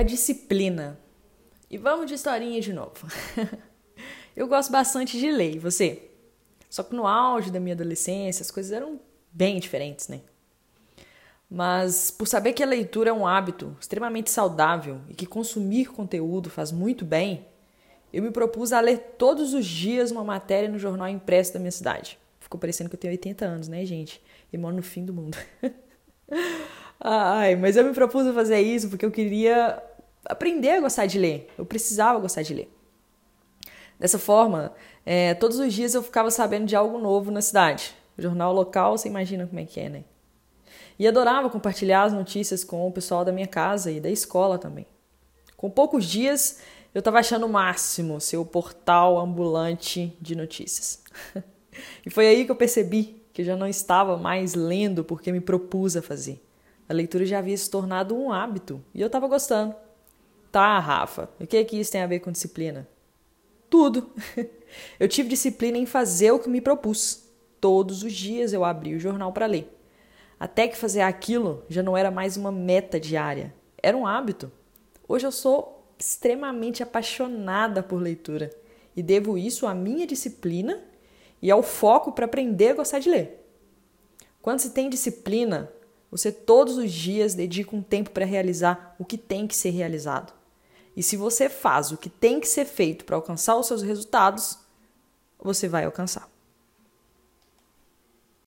A disciplina. E vamos de historinha de novo. eu gosto bastante de ler, e você? Só que no auge da minha adolescência as coisas eram bem diferentes, né? Mas por saber que a leitura é um hábito extremamente saudável e que consumir conteúdo faz muito bem, eu me propus a ler todos os dias uma matéria no jornal impresso da minha cidade. Ficou parecendo que eu tenho 80 anos, né, gente? E moro no fim do mundo. Ai, mas eu me propus a fazer isso porque eu queria aprender a gostar de ler. Eu precisava gostar de ler. Dessa forma, é, todos os dias eu ficava sabendo de algo novo na cidade. Jornal local, você imagina como é que é, né? E adorava compartilhar as notícias com o pessoal da minha casa e da escola também. Com poucos dias, eu estava achando o máximo ser o portal ambulante de notícias. e foi aí que eu percebi que eu já não estava mais lendo porque me propus a fazer. A leitura já havia se tornado um hábito e eu estava gostando. Tá, Rafa, o que é que isso tem a ver com disciplina? Tudo. Eu tive disciplina em fazer o que me propus. Todos os dias eu abri o jornal para ler. Até que fazer aquilo já não era mais uma meta diária, era um hábito. Hoje eu sou extremamente apaixonada por leitura e devo isso à minha disciplina e ao foco para aprender a gostar de ler. Quando se tem disciplina, você todos os dias dedica um tempo para realizar o que tem que ser realizado. E se você faz o que tem que ser feito para alcançar os seus resultados, você vai alcançar.